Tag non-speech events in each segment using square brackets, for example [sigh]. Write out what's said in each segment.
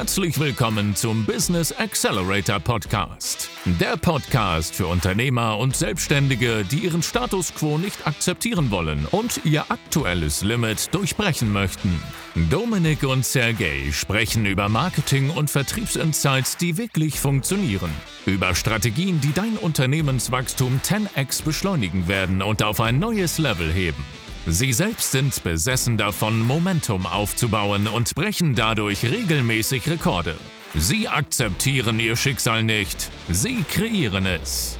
Herzlich willkommen zum Business Accelerator Podcast. Der Podcast für Unternehmer und Selbstständige, die ihren Status quo nicht akzeptieren wollen und ihr aktuelles Limit durchbrechen möchten. Dominik und Sergey sprechen über Marketing und Vertriebsinsights, die wirklich funktionieren. Über Strategien, die dein Unternehmenswachstum 10x beschleunigen werden und auf ein neues Level heben. Sie selbst sind besessen davon, Momentum aufzubauen und brechen dadurch regelmäßig Rekorde. Sie akzeptieren ihr Schicksal nicht, sie kreieren es.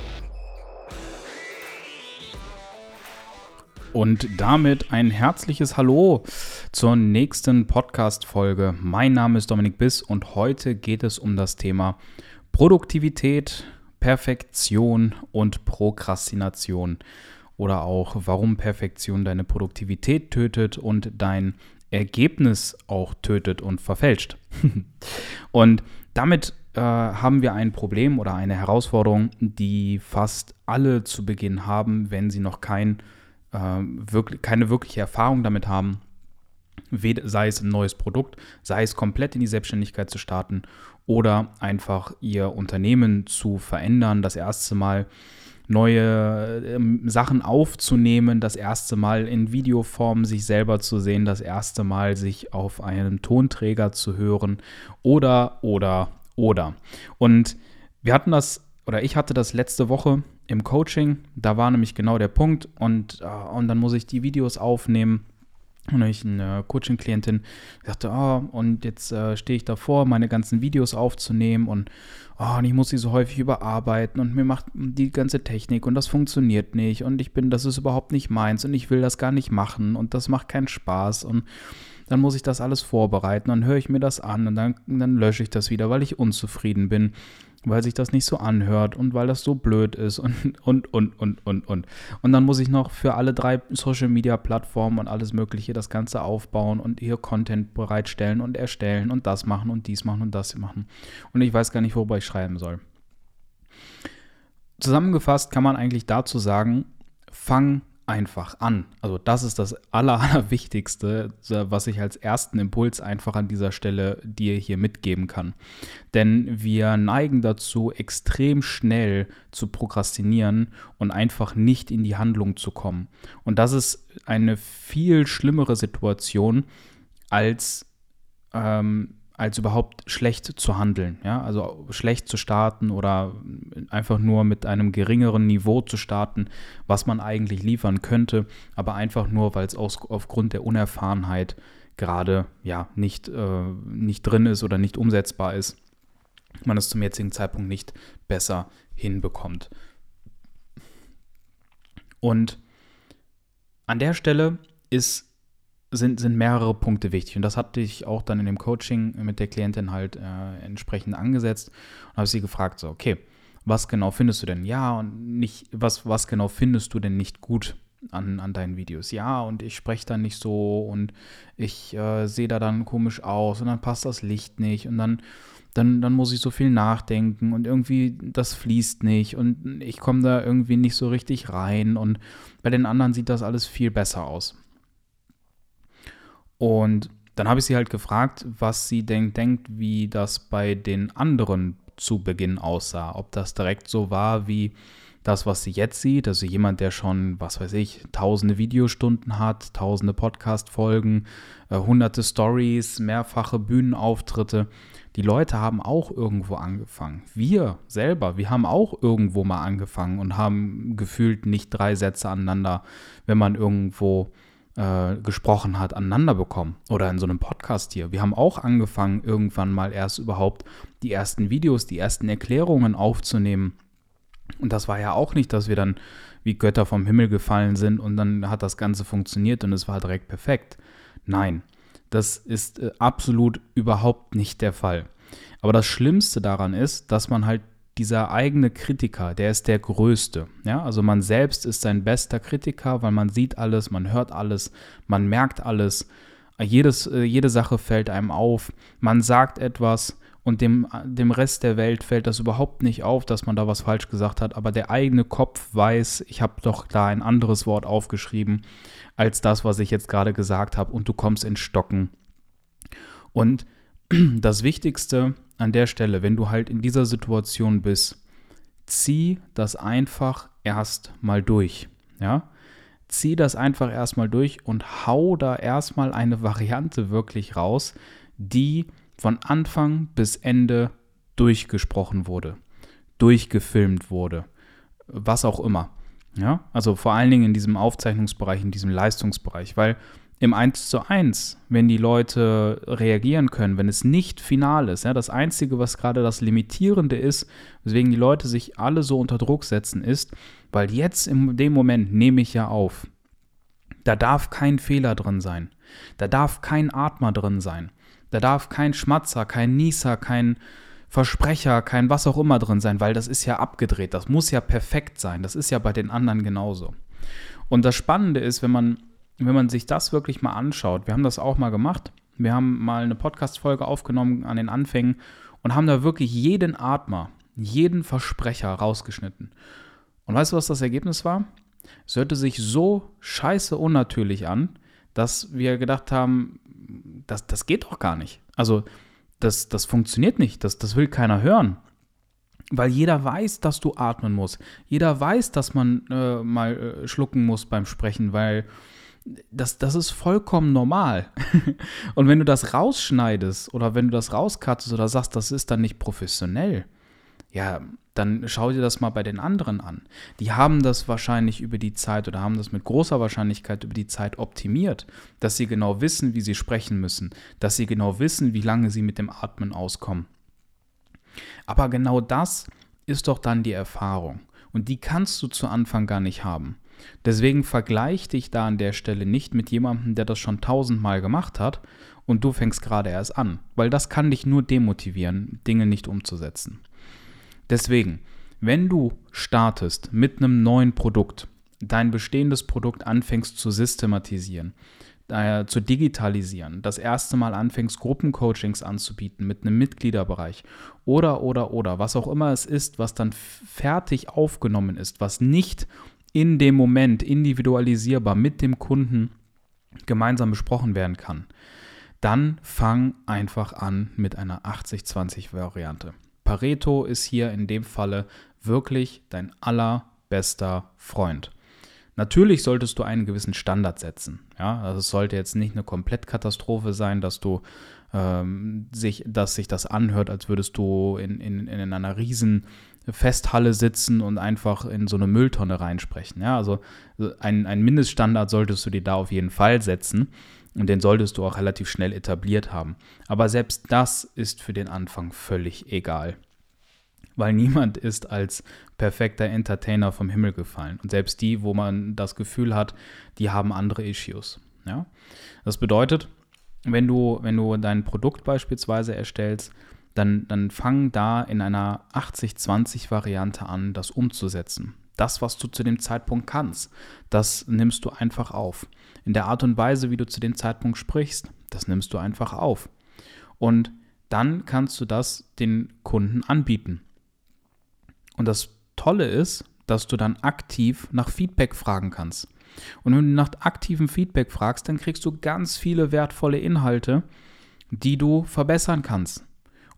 Und damit ein herzliches Hallo zur nächsten Podcast-Folge. Mein Name ist Dominik Biss und heute geht es um das Thema Produktivität, Perfektion und Prokrastination oder auch warum Perfektion deine Produktivität tötet und dein Ergebnis auch tötet und verfälscht. [laughs] und damit äh, haben wir ein Problem oder eine Herausforderung, die fast alle zu Beginn haben, wenn sie noch kein, äh, wirklich, keine wirkliche Erfahrung damit haben, sei es ein neues Produkt, sei es komplett in die Selbstständigkeit zu starten oder einfach ihr Unternehmen zu verändern, das erste Mal neue ähm, Sachen aufzunehmen, das erste Mal in Videoform sich selber zu sehen, das erste Mal sich auf einem Tonträger zu hören oder, oder, oder. Und wir hatten das, oder ich hatte das letzte Woche im Coaching, da war nämlich genau der Punkt und, äh, und dann muss ich die Videos aufnehmen und ich eine Coaching-Klientin sagte, oh, und jetzt äh, stehe ich davor, meine ganzen Videos aufzunehmen und, oh, und ich muss sie so häufig überarbeiten und mir macht die ganze Technik und das funktioniert nicht und ich bin, das ist überhaupt nicht meins und ich will das gar nicht machen und das macht keinen Spaß und dann muss ich das alles vorbereiten, dann höre ich mir das an und dann, dann lösche ich das wieder, weil ich unzufrieden bin weil sich das nicht so anhört und weil das so blöd ist und, und, und, und, und, und. Und dann muss ich noch für alle drei Social-Media-Plattformen und alles Mögliche das Ganze aufbauen und hier Content bereitstellen und erstellen und das machen und dies machen und das machen. Und ich weiß gar nicht, worüber ich schreiben soll. Zusammengefasst kann man eigentlich dazu sagen, fang einfach an. Also das ist das Aller, [laughs] Allerwichtigste, was ich als ersten Impuls einfach an dieser Stelle dir hier mitgeben kann. Denn wir neigen dazu, extrem schnell zu prokrastinieren und einfach nicht in die Handlung zu kommen. Und das ist eine viel schlimmere Situation als ähm, als überhaupt schlecht zu handeln. Ja? Also schlecht zu starten oder einfach nur mit einem geringeren Niveau zu starten, was man eigentlich liefern könnte, aber einfach nur, weil es aufgrund der Unerfahrenheit gerade ja, nicht, äh, nicht drin ist oder nicht umsetzbar ist, man es zum jetzigen Zeitpunkt nicht besser hinbekommt. Und an der Stelle ist sind, sind mehrere Punkte wichtig. Und das hatte ich auch dann in dem Coaching mit der Klientin halt äh, entsprechend angesetzt und habe sie gefragt, so, okay, was genau findest du denn? Ja, und nicht, was, was genau findest du denn nicht gut an, an deinen Videos? Ja, und ich spreche dann nicht so und ich äh, sehe da dann komisch aus und dann passt das Licht nicht und dann, dann, dann muss ich so viel nachdenken und irgendwie das fließt nicht und ich komme da irgendwie nicht so richtig rein und bei den anderen sieht das alles viel besser aus. Und dann habe ich sie halt gefragt, was sie denk, denkt, wie das bei den anderen zu Beginn aussah. Ob das direkt so war wie das, was sie jetzt sieht. Also jemand, der schon, was weiß ich, tausende Videostunden hat, tausende Podcast-Folgen, äh, hunderte Stories, mehrfache Bühnenauftritte. Die Leute haben auch irgendwo angefangen. Wir selber, wir haben auch irgendwo mal angefangen und haben gefühlt nicht drei Sätze aneinander, wenn man irgendwo äh, gesprochen hat, aneinander bekommen. Oder in so einem Podcast hier. Wir haben auch angefangen, irgendwann mal erst überhaupt die ersten Videos, die ersten Erklärungen aufzunehmen. Und das war ja auch nicht, dass wir dann wie Götter vom Himmel gefallen sind und dann hat das Ganze funktioniert und es war direkt perfekt. Nein, das ist äh, absolut überhaupt nicht der Fall. Aber das Schlimmste daran ist, dass man halt dieser eigene Kritiker, der ist der Größte. Ja, also man selbst ist sein bester Kritiker, weil man sieht alles, man hört alles, man merkt alles. Jedes, äh, jede Sache fällt einem auf. Man sagt etwas und dem, dem Rest der Welt fällt das überhaupt nicht auf, dass man da was falsch gesagt hat. Aber der eigene Kopf weiß, ich habe doch da ein anderes Wort aufgeschrieben als das, was ich jetzt gerade gesagt habe. Und du kommst in Stocken. Und [clears throat] das Wichtigste an der Stelle, wenn du halt in dieser Situation bist, zieh das einfach erst mal durch. Ja? Zieh das einfach erstmal durch und hau da erstmal eine Variante wirklich raus, die von Anfang bis Ende durchgesprochen wurde, durchgefilmt wurde, was auch immer. Ja, also vor allen Dingen in diesem Aufzeichnungsbereich, in diesem Leistungsbereich, weil im 1 zu 1, wenn die Leute reagieren können, wenn es nicht final ist, ja, das Einzige, was gerade das Limitierende ist, weswegen die Leute sich alle so unter Druck setzen, ist, weil jetzt in dem Moment nehme ich ja auf. Da darf kein Fehler drin sein. Da darf kein Atmer drin sein. Da darf kein Schmatzer, kein Nieser, kein Versprecher, kein was auch immer drin sein, weil das ist ja abgedreht. Das muss ja perfekt sein. Das ist ja bei den anderen genauso. Und das Spannende ist, wenn man wenn man sich das wirklich mal anschaut, wir haben das auch mal gemacht. Wir haben mal eine Podcast-Folge aufgenommen an den Anfängen und haben da wirklich jeden Atmer, jeden Versprecher rausgeschnitten. Und weißt du, was das Ergebnis war? Es hörte sich so scheiße unnatürlich an, dass wir gedacht haben, das, das geht doch gar nicht. Also, das, das funktioniert nicht, das, das will keiner hören. Weil jeder weiß, dass du atmen musst. Jeder weiß, dass man äh, mal äh, schlucken muss beim Sprechen, weil das, das ist vollkommen normal. [laughs] Und wenn du das rausschneidest oder wenn du das rauskattest oder sagst, das ist dann nicht professionell, ja, dann schau dir das mal bei den anderen an. Die haben das wahrscheinlich über die Zeit oder haben das mit großer Wahrscheinlichkeit über die Zeit optimiert, dass sie genau wissen, wie sie sprechen müssen, dass sie genau wissen, wie lange sie mit dem Atmen auskommen. Aber genau das ist doch dann die Erfahrung. Und die kannst du zu Anfang gar nicht haben. Deswegen vergleich dich da an der Stelle nicht mit jemandem, der das schon tausendmal gemacht hat und du fängst gerade erst an, weil das kann dich nur demotivieren, Dinge nicht umzusetzen. Deswegen, wenn du startest mit einem neuen Produkt, dein bestehendes Produkt anfängst zu systematisieren, äh, zu digitalisieren, das erste Mal anfängst, Gruppencoachings anzubieten mit einem Mitgliederbereich oder, oder, oder, was auch immer es ist, was dann fertig aufgenommen ist, was nicht in dem Moment individualisierbar mit dem Kunden gemeinsam besprochen werden kann, dann fang einfach an mit einer 80-20-Variante. Pareto ist hier in dem Falle wirklich dein allerbester Freund. Natürlich solltest du einen gewissen Standard setzen. Ja, also es sollte jetzt nicht eine Komplettkatastrophe sein, dass du ähm, sich, dass sich das anhört, als würdest du in, in, in einer riesen Festhalle sitzen und einfach in so eine Mülltonne reinsprechen. Ja, also ein, ein Mindeststandard solltest du dir da auf jeden Fall setzen und den solltest du auch relativ schnell etabliert haben. Aber selbst das ist für den Anfang völlig egal. Weil niemand ist als perfekter Entertainer vom Himmel gefallen. Und selbst die, wo man das Gefühl hat, die haben andere Issues. Ja? Das bedeutet, wenn du, wenn du dein Produkt beispielsweise erstellst, dann, dann fang da in einer 80-20-Variante an, das umzusetzen. Das, was du zu dem Zeitpunkt kannst, das nimmst du einfach auf. In der Art und Weise, wie du zu dem Zeitpunkt sprichst, das nimmst du einfach auf. Und dann kannst du das den Kunden anbieten. Und das Tolle ist, dass du dann aktiv nach Feedback fragen kannst. Und wenn du nach aktivem Feedback fragst, dann kriegst du ganz viele wertvolle Inhalte, die du verbessern kannst.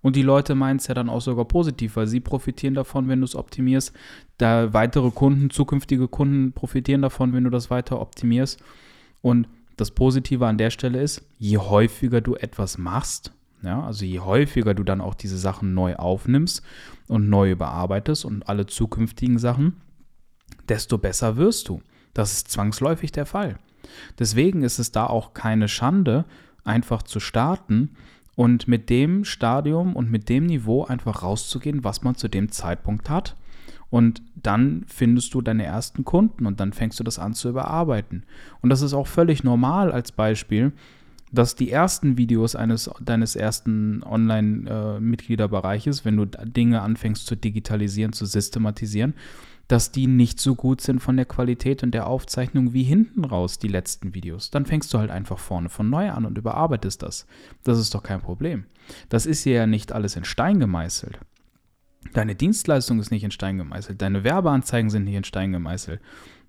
Und die Leute meinen es ja dann auch sogar positiv, weil sie profitieren davon, wenn du es optimierst. Da weitere Kunden, zukünftige Kunden profitieren davon, wenn du das weiter optimierst. Und das Positive an der Stelle ist, je häufiger du etwas machst, ja, also je häufiger du dann auch diese Sachen neu aufnimmst und neu überarbeitest und alle zukünftigen Sachen, desto besser wirst du. Das ist zwangsläufig der Fall. Deswegen ist es da auch keine Schande, einfach zu starten und mit dem Stadium und mit dem Niveau einfach rauszugehen, was man zu dem Zeitpunkt hat. Und dann findest du deine ersten Kunden und dann fängst du das an zu überarbeiten. Und das ist auch völlig normal als Beispiel, dass die ersten Videos eines deines ersten Online-Mitgliederbereiches, äh, wenn du Dinge anfängst zu digitalisieren, zu systematisieren, dass die nicht so gut sind von der Qualität und der Aufzeichnung wie hinten raus, die letzten Videos. Dann fängst du halt einfach vorne von neu an und überarbeitest das. Das ist doch kein Problem. Das ist ja nicht alles in Stein gemeißelt. Deine Dienstleistung ist nicht in Stein gemeißelt, deine Werbeanzeigen sind nicht in Stein gemeißelt.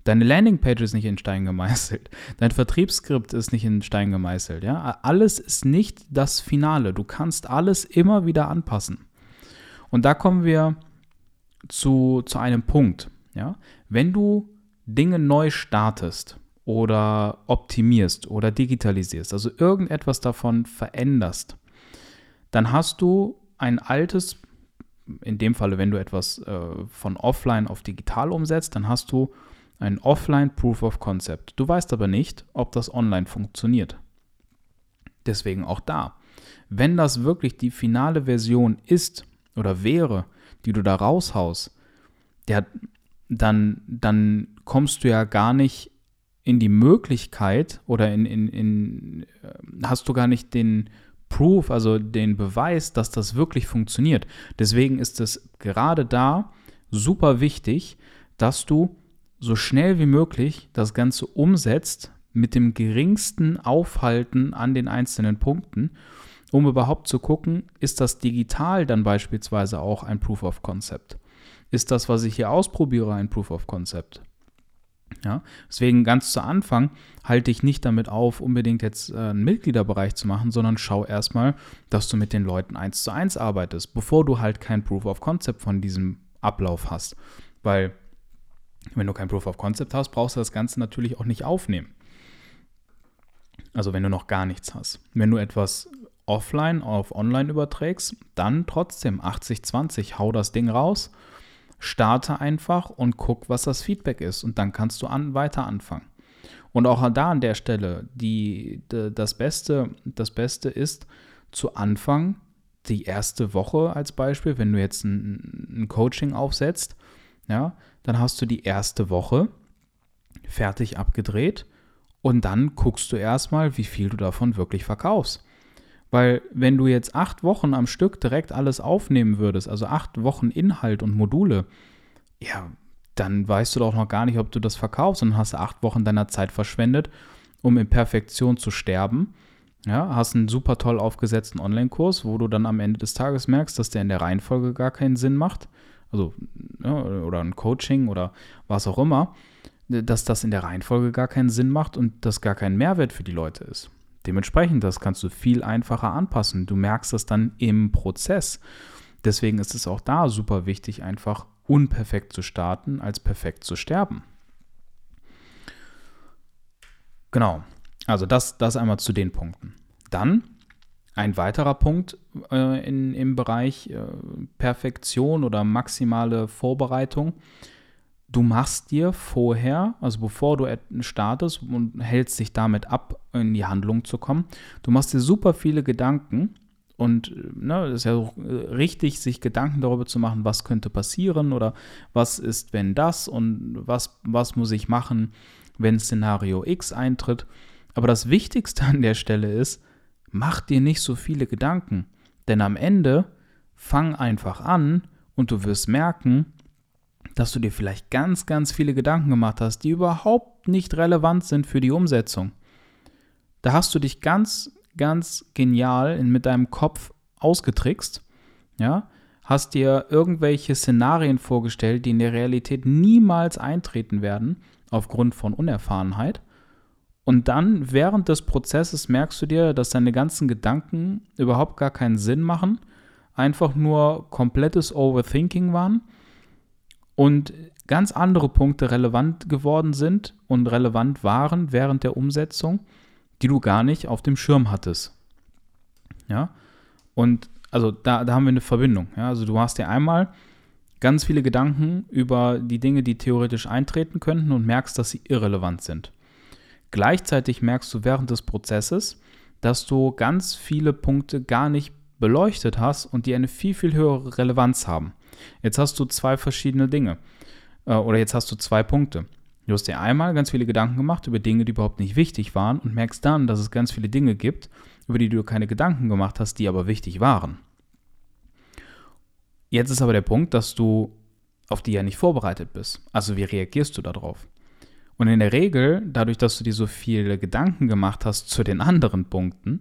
Deine Landingpage ist nicht in Stein gemeißelt. [laughs] Dein Vertriebsskript ist nicht in Stein gemeißelt. Ja? Alles ist nicht das Finale. Du kannst alles immer wieder anpassen. Und da kommen wir zu, zu einem Punkt. Ja? Wenn du Dinge neu startest oder optimierst oder digitalisierst, also irgendetwas davon veränderst, dann hast du ein altes, in dem Falle, wenn du etwas äh, von offline auf digital umsetzt, dann hast du ein Offline Proof of Concept. Du weißt aber nicht, ob das online funktioniert. Deswegen auch da. Wenn das wirklich die finale Version ist oder wäre, die du da raushaust, der, dann, dann kommst du ja gar nicht in die Möglichkeit oder in, in, in, äh, hast du gar nicht den Proof, also den Beweis, dass das wirklich funktioniert. Deswegen ist es gerade da super wichtig, dass du so schnell wie möglich das Ganze umsetzt mit dem geringsten Aufhalten an den einzelnen Punkten, um überhaupt zu gucken, ist das digital dann beispielsweise auch ein Proof of Concept? Ist das, was ich hier ausprobiere, ein Proof of Concept? Ja, deswegen ganz zu Anfang halte ich nicht damit auf, unbedingt jetzt äh, einen Mitgliederbereich zu machen, sondern schau erstmal, dass du mit den Leuten eins zu eins arbeitest, bevor du halt kein Proof of Concept von diesem Ablauf hast. Weil wenn du kein Proof of Concept hast, brauchst du das Ganze natürlich auch nicht aufnehmen. Also wenn du noch gar nichts hast. Wenn du etwas offline auf online überträgst, dann trotzdem 80-20, hau das Ding raus, starte einfach und guck, was das Feedback ist und dann kannst du an, weiter anfangen. Und auch da an der Stelle, die, die, das, Beste, das Beste ist zu Anfang, die erste Woche als Beispiel, wenn du jetzt ein, ein Coaching aufsetzt, ja, dann hast du die erste Woche fertig abgedreht und dann guckst du erstmal, wie viel du davon wirklich verkaufst. Weil wenn du jetzt acht Wochen am Stück direkt alles aufnehmen würdest, also acht Wochen Inhalt und Module, ja, dann weißt du doch noch gar nicht, ob du das verkaufst und hast acht Wochen deiner Zeit verschwendet, um in Perfektion zu sterben. Ja, hast einen super toll aufgesetzten Online-Kurs, wo du dann am Ende des Tages merkst, dass der in der Reihenfolge gar keinen Sinn macht also ja, oder ein Coaching oder was auch immer, dass das in der Reihenfolge gar keinen Sinn macht und das gar kein Mehrwert für die Leute ist. Dementsprechend, das kannst du viel einfacher anpassen. Du merkst das dann im Prozess. Deswegen ist es auch da super wichtig, einfach unperfekt zu starten, als perfekt zu sterben. Genau. Also das, das einmal zu den Punkten. Dann ein weiterer Punkt äh, in, im Bereich äh, Perfektion oder maximale Vorbereitung. Du machst dir vorher, also bevor du startest und hältst dich damit ab, in die Handlung zu kommen, du machst dir super viele Gedanken und ne, es ist ja äh, richtig, sich Gedanken darüber zu machen, was könnte passieren oder was ist, wenn das und was, was muss ich machen, wenn Szenario X eintritt. Aber das Wichtigste an der Stelle ist, mach dir nicht so viele Gedanken, denn am Ende fang einfach an und du wirst merken, dass du dir vielleicht ganz, ganz viele Gedanken gemacht hast, die überhaupt nicht relevant sind für die Umsetzung. Da hast du dich ganz, ganz genial mit deinem Kopf ausgetrickst, ja, hast dir irgendwelche Szenarien vorgestellt, die in der Realität niemals eintreten werden, aufgrund von Unerfahrenheit und dann während des Prozesses merkst du dir, dass deine ganzen Gedanken überhaupt gar keinen Sinn machen, einfach nur komplettes Overthinking waren und ganz andere Punkte relevant geworden sind und relevant waren während der Umsetzung, die du gar nicht auf dem Schirm hattest. Ja, und also da, da haben wir eine Verbindung. Ja? Also du hast dir einmal ganz viele Gedanken über die Dinge, die theoretisch eintreten könnten und merkst, dass sie irrelevant sind. Gleichzeitig merkst du während des Prozesses, dass du ganz viele Punkte gar nicht beleuchtet hast und die eine viel, viel höhere Relevanz haben. Jetzt hast du zwei verschiedene Dinge. Äh, oder jetzt hast du zwei Punkte. Du hast dir einmal ganz viele Gedanken gemacht über Dinge, die überhaupt nicht wichtig waren und merkst dann, dass es ganz viele Dinge gibt, über die du keine Gedanken gemacht hast, die aber wichtig waren. Jetzt ist aber der Punkt, dass du auf die ja nicht vorbereitet bist. Also wie reagierst du darauf? Und in der Regel, dadurch, dass du dir so viele Gedanken gemacht hast zu den anderen Punkten,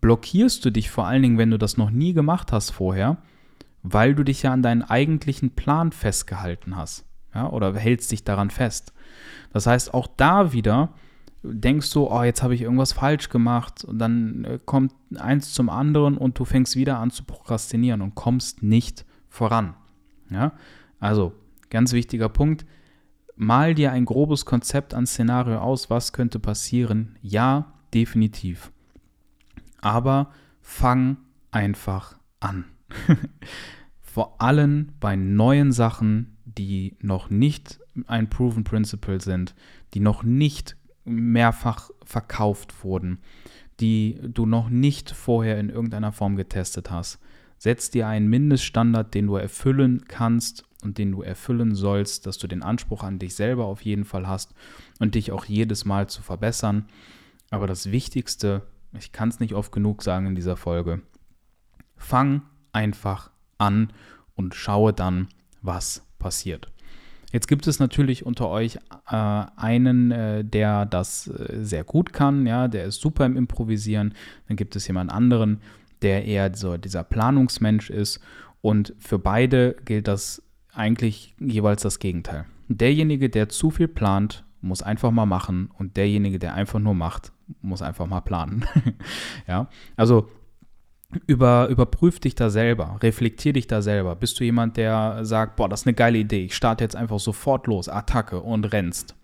blockierst du dich vor allen Dingen, wenn du das noch nie gemacht hast vorher, weil du dich ja an deinen eigentlichen Plan festgehalten hast. ja, oder hältst dich daran fest. Das heißt, auch da wieder denkst du, oh, jetzt habe ich irgendwas falsch gemacht und dann äh, kommt eins zum anderen und du fängst wieder an zu prokrastinieren und kommst nicht voran. Ja? Also, ganz wichtiger Punkt, mal dir ein grobes Konzept an Szenario aus, was könnte passieren. Ja, definitiv. Aber fang einfach an. [laughs] Vor allem bei neuen Sachen, die noch nicht ein Proven Principle sind, die noch nicht mehrfach verkauft wurden, die du noch nicht vorher in irgendeiner Form getestet hast. Setz dir einen Mindeststandard, den du erfüllen kannst und den du erfüllen sollst, dass du den Anspruch an dich selber auf jeden Fall hast und dich auch jedes Mal zu verbessern. Aber das Wichtigste, ich kann es nicht oft genug sagen in dieser Folge, fang einfach an und schaue dann, was passiert. Jetzt gibt es natürlich unter euch äh, einen, äh, der das äh, sehr gut kann, ja, der ist super im Improvisieren. Dann gibt es jemand anderen, der eher so dieser Planungsmensch ist. Und für beide gilt das eigentlich jeweils das Gegenteil. Derjenige, der zu viel plant, muss einfach mal machen und derjenige, der einfach nur macht, muss einfach mal planen. [laughs] ja, also über, überprüf dich da selber, reflektier dich da selber. Bist du jemand, der sagt, boah, das ist eine geile Idee, ich starte jetzt einfach sofort los, Attacke und rennst.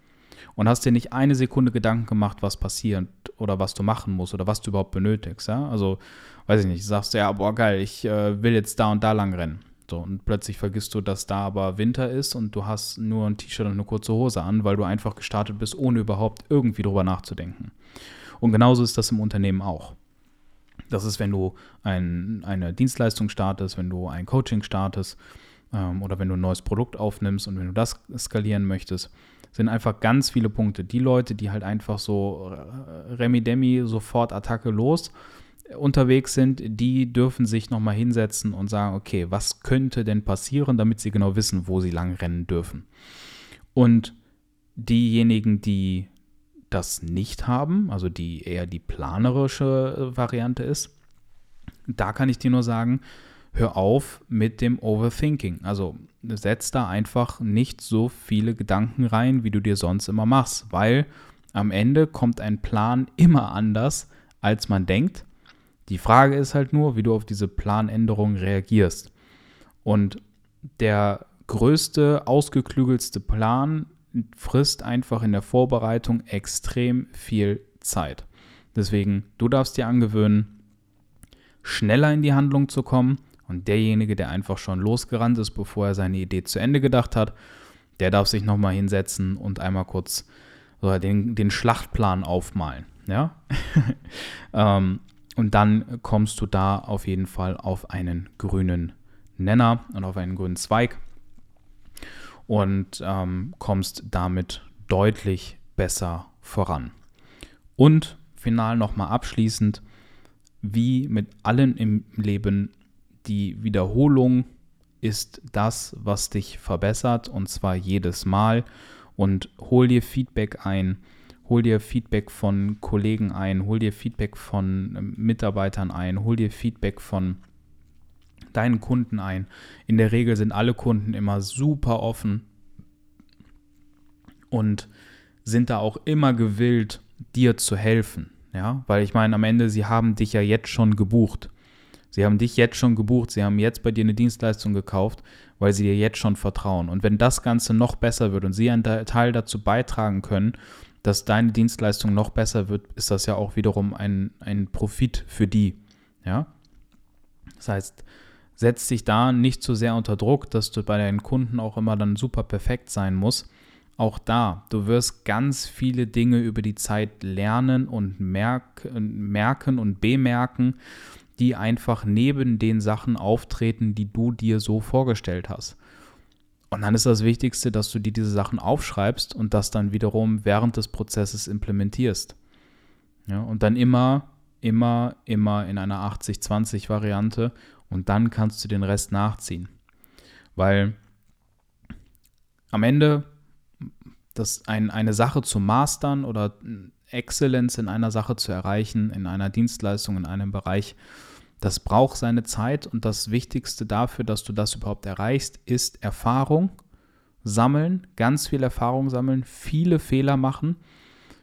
Und hast dir nicht eine Sekunde Gedanken gemacht, was passiert oder was du machen musst oder was du überhaupt benötigst. Ja? Also, weiß ich nicht, sagst du, ja, boah, geil, ich äh, will jetzt da und da lang rennen. So, und plötzlich vergisst du, dass da aber Winter ist und du hast nur ein T-Shirt und eine kurze Hose an, weil du einfach gestartet bist, ohne überhaupt irgendwie drüber nachzudenken. Und genauso ist das im Unternehmen auch. Das ist, wenn du ein, eine Dienstleistung startest, wenn du ein Coaching startest ähm, oder wenn du ein neues Produkt aufnimmst und wenn du das skalieren möchtest, sind einfach ganz viele Punkte. Die Leute, die halt einfach so äh, Remi-Demi sofort Attacke los unterwegs sind, die dürfen sich nochmal hinsetzen und sagen, okay, was könnte denn passieren, damit sie genau wissen, wo sie lang rennen dürfen. Und diejenigen, die das nicht haben, also die eher die planerische äh, Variante ist, da kann ich dir nur sagen, hör auf mit dem Overthinking. Also setz da einfach nicht so viele Gedanken rein, wie du dir sonst immer machst, weil am Ende kommt ein Plan immer anders, als man denkt. Die Frage ist halt nur, wie du auf diese Planänderung reagierst. Und der größte, ausgeklügelste Plan frisst einfach in der Vorbereitung extrem viel Zeit. Deswegen, du darfst dir angewöhnen, schneller in die Handlung zu kommen und derjenige, der einfach schon losgerannt ist, bevor er seine Idee zu Ende gedacht hat, der darf sich nochmal hinsetzen und einmal kurz so den, den Schlachtplan aufmalen. Ja? [laughs] ähm, und dann kommst du da auf jeden Fall auf einen grünen Nenner und auf einen grünen Zweig und ähm, kommst damit deutlich besser voran. Und final nochmal abschließend, wie mit allen im Leben, die Wiederholung ist das, was dich verbessert und zwar jedes Mal. Und hol dir Feedback ein, hol dir Feedback von Kollegen ein, hol dir Feedback von ähm, Mitarbeitern ein, hol dir Feedback von deinen Kunden ein. In der Regel sind alle Kunden immer super offen und sind da auch immer gewillt, dir zu helfen. Ja, weil ich meine, am Ende, sie haben dich ja jetzt schon gebucht. Sie haben dich jetzt schon gebucht, sie haben jetzt bei dir eine Dienstleistung gekauft, weil sie dir jetzt schon vertrauen. Und wenn das Ganze noch besser wird und sie einen Teil dazu beitragen können, dass deine Dienstleistung noch besser wird, ist das ja auch wiederum ein, ein Profit für die. Ja? Das heißt, setz dich da nicht zu sehr unter Druck, dass du bei deinen Kunden auch immer dann super perfekt sein musst. Auch da, du wirst ganz viele Dinge über die Zeit lernen und merken und bemerken, die einfach neben den Sachen auftreten, die du dir so vorgestellt hast. Und dann ist das Wichtigste, dass du dir diese Sachen aufschreibst und das dann wiederum während des Prozesses implementierst. Ja, und dann immer, immer, immer in einer 80-20-Variante und dann kannst du den Rest nachziehen. Weil am Ende das ein, eine Sache zu mastern oder Exzellenz in einer Sache zu erreichen, in einer Dienstleistung, in einem Bereich, das braucht seine Zeit und das Wichtigste dafür, dass du das überhaupt erreichst, ist Erfahrung, sammeln, ganz viel Erfahrung sammeln, viele Fehler machen.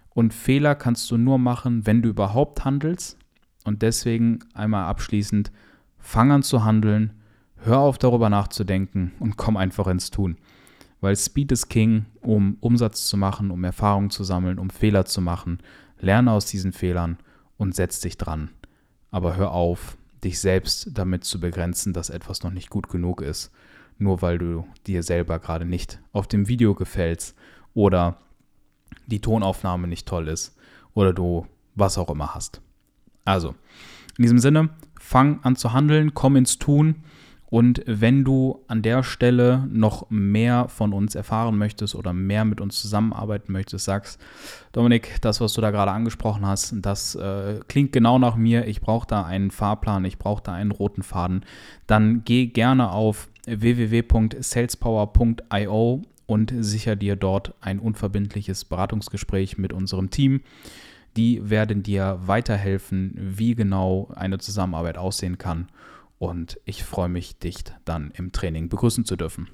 Und Fehler kannst du nur machen, wenn du überhaupt handelst. Und deswegen einmal abschließend, fang an zu handeln, hör auf darüber nachzudenken und komm einfach ins Tun. Weil Speed ist King, um Umsatz zu machen, um Erfahrung zu sammeln, um Fehler zu machen. Lerne aus diesen Fehlern und setz dich dran. Aber hör auf, dich selbst damit zu begrenzen, dass etwas noch nicht gut genug ist, nur weil du dir selber gerade nicht auf dem Video gefällst oder die Tonaufnahme nicht toll ist oder du was auch immer hast. Also, in diesem Sinne, fang an zu handeln, komm ins Tun und wenn du an der Stelle noch mehr von uns erfahren möchtest oder mehr mit uns zusammenarbeiten möchtest, sagst, Dominik, das, was du da gerade angesprochen hast, das äh, klingt genau nach mir. Ich brauche da einen Fahrplan, ich brauche da einen roten Faden. Dann geh gerne auf www.salespower.io und sicher dir dort ein unverbindliches Beratungsgespräch mit unserem Team. Die werden dir weiterhelfen, wie genau eine Zusammenarbeit aussehen kann und ich freue mich, dich dann im Training begrüßen zu dürfen.